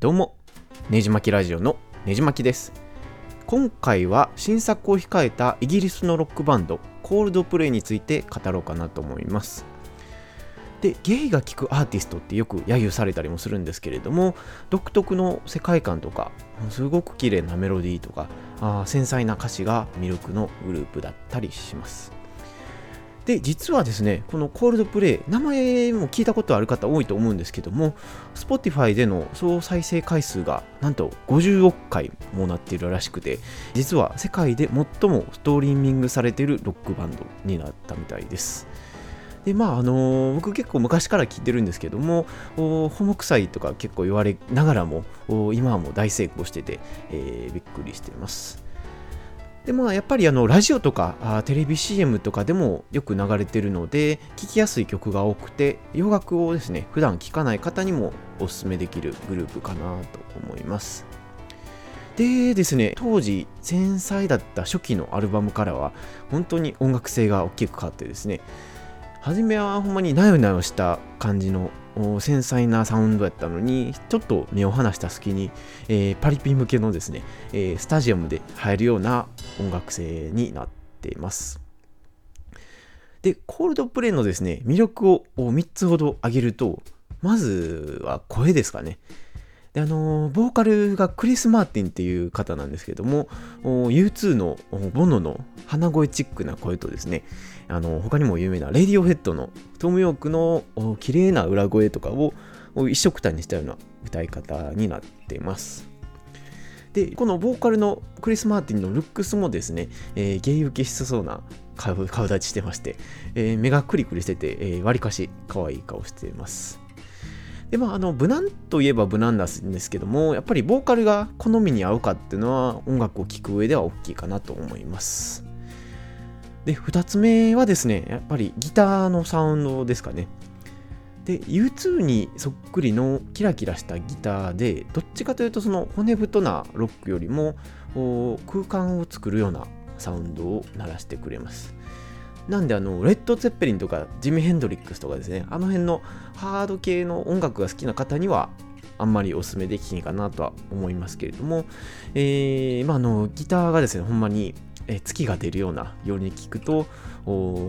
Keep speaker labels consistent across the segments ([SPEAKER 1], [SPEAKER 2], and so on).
[SPEAKER 1] どうも、ねじまきラジオのねじまきです。今回は新作を控えたイギリスのロックバンド、コールドプレイについて語ろうかなと思います。で、ゲイが聴くアーティストってよく揶揄されたりもするんですけれども、独特の世界観とか、すごく綺麗なメロディーとか、あー繊細な歌詞が魅力のグループだったりします。で実はですねこのコールドプレイ名前も聞いたことある方多いと思うんですけども Spotify での総再生回数がなんと50億回もなっているらしくて実は世界で最もストリーミングされているロックバンドになったみたいです。でまああのー僕結構昔から聞いてるんですけどもホモ臭いとか結構言われながらも今はもう大成功してて、えーびっくりしています。でまあやっぱりあのラジオとかあテレビ CM とかでもよく流れてるので聴きやすい曲が多くて洋楽をですね普段聴かない方にもおすすめできるグループかなと思います。でですね当時繊細だった初期のアルバムからは本当に音楽性が大きく変わってですね初めはほんまになよなよした感じの繊細なサウンドやったのにちょっと目を離した隙に、えーパリピ向けのですね、えースタジアムで入るような音楽性になっています。でコールドプレイのですね魅力を3つほど挙げるとまずは声ですかね。であのボーカルがクリス・マーティンっていう方なんですけども U2 のボノの鼻声チックな声とですねあの他にも有名なレディオヘッドのトム・ヨークの綺麗な裏声とかを一緒くたにしたような歌い方になっています。でこのボーカルのクリス・マーティンのルックスもですね、えー、ゲイ受けしそうな顔立ちしてまして、えー目がクリクリしてて、えー、わりかし可愛い顔しています。でまあ、あの無難といえば無難なんですけどもやっぱりボーカルが好みに合うかっていうのは音楽を聴く上では大きいかなと思います。で2つ目はですねやっぱりギターのサウンドですかね。で U2 にそっくりのキラキラしたギターでどっちかというとその骨太なロックよりも空間を作るようなサウンドを鳴らしてくれます。なんであのレッド・ツェッペリンとかジミ・ヘンドリックスとかですねあの辺のハード系の音楽が好きな方にはあんまりおすすめできないかなとは思いますけれども、えーまあ、あのギターがですねほんまにえ月が出るようなように聴くと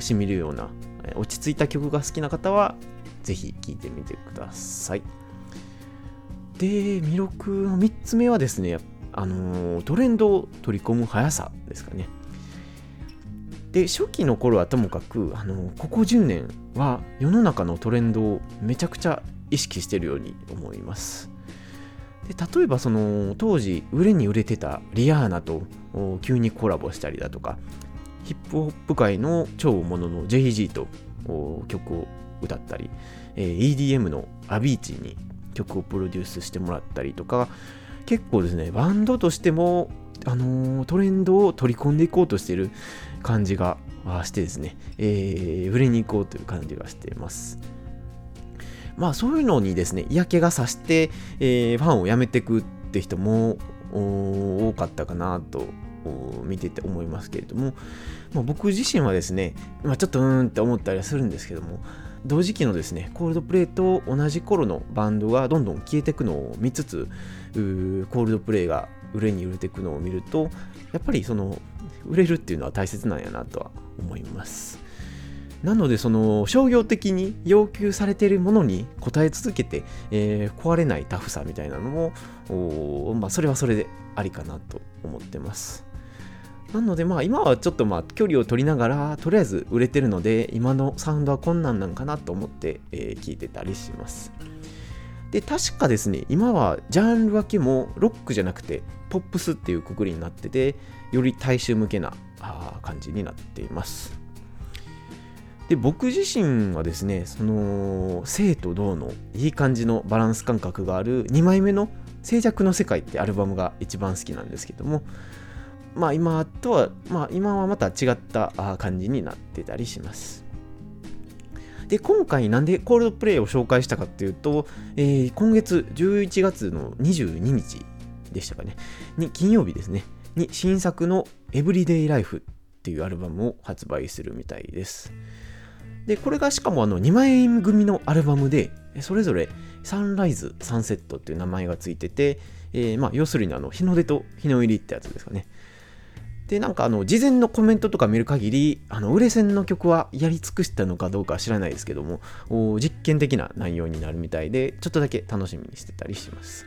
[SPEAKER 1] しみるようなえ落ち着いた曲が好きな方はぜひ聴いてみてください。で魅力の3つ目はですねあのトレンドを取り込む速さですかね。で初期の頃はともかくあのここ10年は世の中のトレンドをめちゃくちゃ意識してるように思います。で例えばその当時売れに売れてたリアーナと急にコラボしたりだとかヒップホップ界の超大物の JG と曲を歌ったり、え EDM のアビーチに曲をプロデュースしてもらったりとか結構ですねバンドとしてもあのートレンドを取り込んでいこうとしてる感じがしてですね、えー売れに行こうという感じがしています。まあそういうのにですね、嫌気がさして、えーファンを辞めていくって人も多かったかなと見てて思いますけれども、まあ、僕自身はですね、まあ、ちょっとうーんって思ったりはするんですけども、同時期のですね、コールドプレイと同じ頃のバンドがどんどん消えていくのを見つつ、コールドプレイが売れに売れていくのを見ると、やっぱりその売れるっていうのは大切なんやなとは思います。なのでその商業的に要求されているものに応え続けて、えー壊れないタフさみたいなのも、まあ、それはそれでありかなと思ってます。なのでまあ今はちょっとまあ距離を取りながらとりあえず売れてるので今のサウンドはこんなんかなと思って、え聞いてたりします。で確かですね今はジャンル分けもロックじゃなくてポップスっていうくくりになっててより大衆向けな感じになっています。で僕自身はですねその生と動のいい感じのバランス感覚がある2枚目の「静寂の世界」ってアルバムが一番好きなんですけどもまあ今とはまあ今はまた違った感じになってたりします。で今回なんでコールドプレイを紹介したかっていうと、えー今月11月の22日でしたかね。に金曜日ですね。に新作の「エブリデイライフ」っていうアルバムを発売するみたいです。でこれがしかもあの2枚組のアルバムでそれぞれサンライズ、サンセットっていう名前がついてて、えー、まあ、要するにあの日の出と日の入りってやつですかね。で、なんかあの、事前のコメントとか見る限り、あの、売れ線の曲はやり尽くしたのかどうかは知らないですけども、実験的な内容になるみたいで、ちょっとだけ楽しみにしてたりします。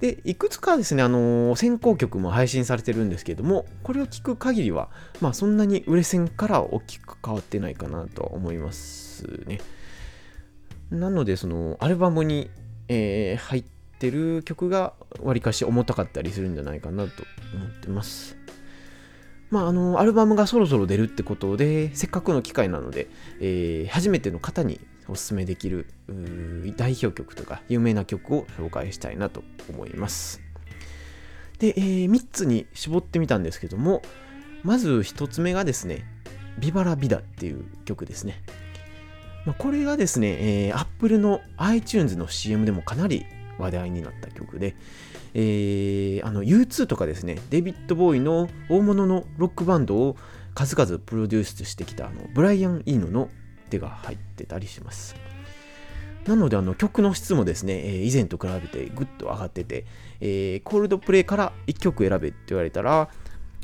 [SPEAKER 1] で、いくつかですね、あの、先行曲も配信されてるんですけども、これを聞く限りは、まあそんなに売れ線から大きく変わってないかなと思いますね。なので、その、アルバムに、えー、入ってる曲がわりかし重たかったりするんじゃないかなと思ってます。まあ、あの、アルバムがそろそろ出るってことで、せっかくの機会なので、えー、初めての方におすすめできる代表曲とか有名な曲を紹介したいなと思います。で、えー、3つに絞ってみたんですけども、まず1つ目がですね、ビバラビダっていう曲ですね。まあ、これがですね、えー、Apple の iTunes の CM でもかなり話題になった曲で、えー、あの U2 とかですね、デビッド・ボーイの大物のロックバンドを数々プロデュースしてきたあのブライアン・イーノの手が入ってたりします。なのであの曲の質もですね、えー、以前と比べてぐっと上がってて、えー、コールドプレイから1曲選べって言われたら、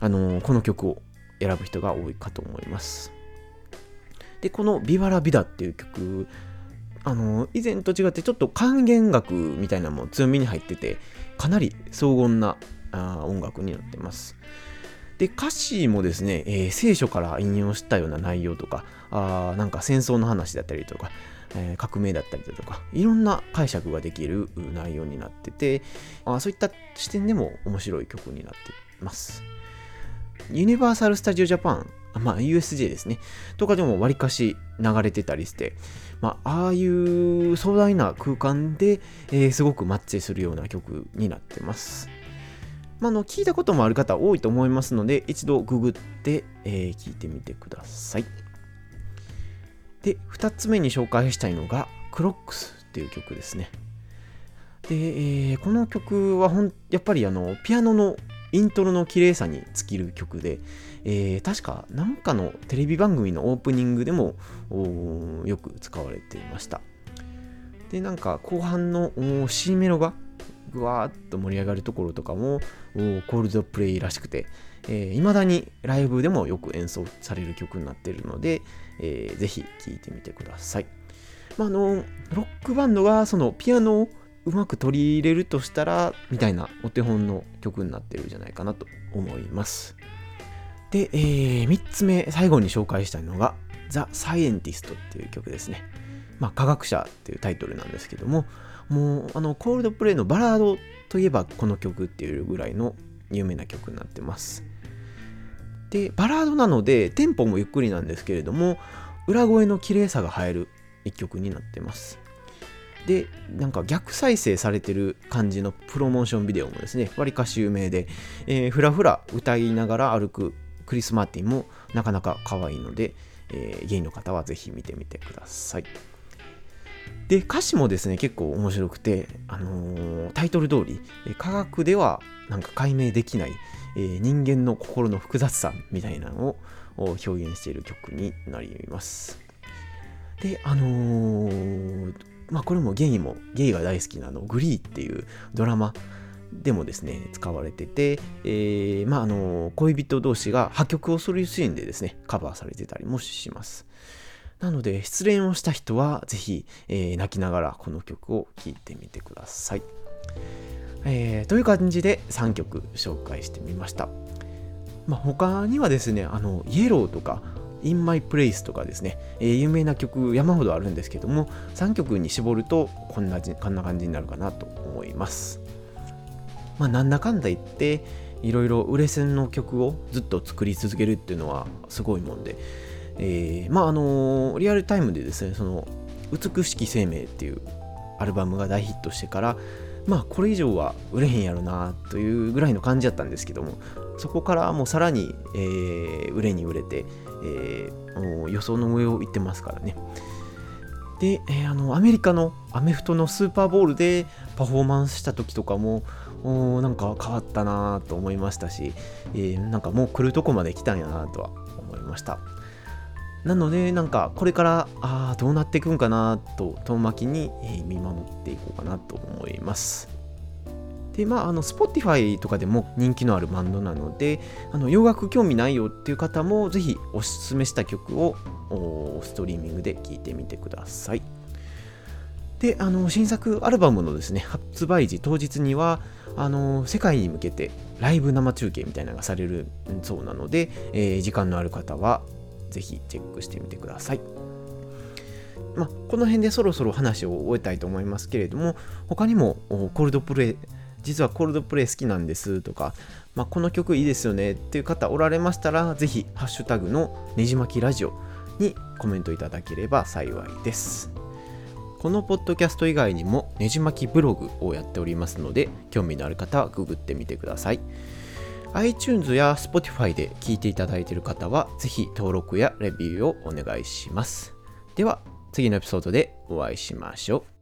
[SPEAKER 1] あのー、この曲を選ぶ人が多いかと思います。で、このビバラビダっていう曲、あの以前と違ってちょっと還元楽みたいなのも強みに入ってて、かなり荘厳なあ音楽になってます。で、歌詞もですね、えー、聖書から引用したような内容とか、あなんか戦争の話だったりとか、えー、革命だったりだとか、いろんな解釈ができる内容になってて、あそういった視点でも面白い曲になってます。ユニバーサル・スタジオ・ジャパン、まあ USJ ですね、とかでもわりかし流れてたりして、まあ、あいう壮大な空間で、えー、すごくマッチするような曲になってます。まあ、の聞いたこともある方多いと思いますので、一度ググって、えー、聞いてみてください。で、2つ目に紹介したいのが、クロックスっていう曲ですね。で、えー、この曲はほんやっぱりあのピアノのイントロの綺麗さに尽きる曲で、えー、確か何かのテレビ番組のオープニングでもよく使われていました。で、なんか後半の C メロがぐわーっと盛り上がるところとかもコールドプレイらしくて、えー、未だにライブでもよく演奏される曲になっているので、えー、ぜひ聴いてみてください。まあ、あのロックバンドがそのピアノをうまく取り入れるとしたらみたいなお手本の曲になってるんじゃないかなと思います。で、えー、3つ目最後に紹介したいのが「ザ・サイエンティスト」っていう曲ですね。まあ、科学者っていうタイトルなんですけども、もうあのコールドプレイのバラードといえばこの曲っていうぐらいの有名な曲になってますでバラードなのでテンポもゆっくりなんですけれども裏声の綺麗さが映える一曲になってますでなんか逆再生されてる感じのプロモーションビデオもですねわりかし有名で、えー、ふらふら歌いながら歩くクリス・マーティンもなかなか可愛いので、えー、ゲイの方はぜひ見てみてくださいで、歌詞もですね、結構面白くて、あのー、タイトル通り、科学ではなんか解明できない、えー、人間の心の複雑さみたいなのを表現している曲になります。で、あのー、まあこれもゲイも、ゲイが大好きなの、グリーっていうドラマでもですね、使われてて、えー、まああの恋人同士が破局をするシーンでですね、カバーされてたりもします。なので、失恋をした人は、ぜひ、えー、泣きながらこの曲を聴いてみてください。えー、という感じで3曲紹介してみました。まあ、他にはですね、あの、イエローとか、In My Place とかですね、えー、有名な曲山ほどあるんですけども、3曲に絞るとこんなこんな感じになるかなと思います。まあ、なんだかんだ言って、いろいろ売れ線の曲をずっと作り続けるっていうのはすごいもんで、えー、まああのリアルタイムでですねその「美しき生命」っていうアルバムが大ヒットしてからまあこれ以上は売れへんやろなというぐらいの感じだったんですけどもそこからもうさらに、えー、売れに売れて、えー、もう予想の上を行ってますからね。で、えー、あのアメリカのアメフトのスーパーボールでパフォーマンスした時とかもおなんか変わったなと思いましたし、えー、なんかもう来るとこまで来たんやなとは思いました。なのでなんかこれからあどうなっていくんかなと遠巻きに、見守っていこうかなと思います。でまあ、あの Spotify とかでも人気のあるバンドなのであの洋楽興味ないよっていう方もぜひおすすめした曲をストリーミングで聴いてみてくださいであの新作アルバムのですね発売時当日にはあの世界に向けてライブ生中継みたいなのがされるそうなので、えー、時間のある方はぜひチェックしてみてください。ま、この辺でそろそろ話を終えたいと思いますけれども他にもコールドプレイ実はコールドプレイ好きなんですとか、まあ、この曲いいですよねっていう方おられましたらぜひハッシュタグのねじまきラジオにコメントいただければ幸いです。このポッドキャスト以外にもねじ巻きブログをやっておりますので興味のある方はググってみてください。iTunes や Spotify で聞いていただいている方はぜひ登録やレビューをお願いします。では次のエピソードでお会いしましょう。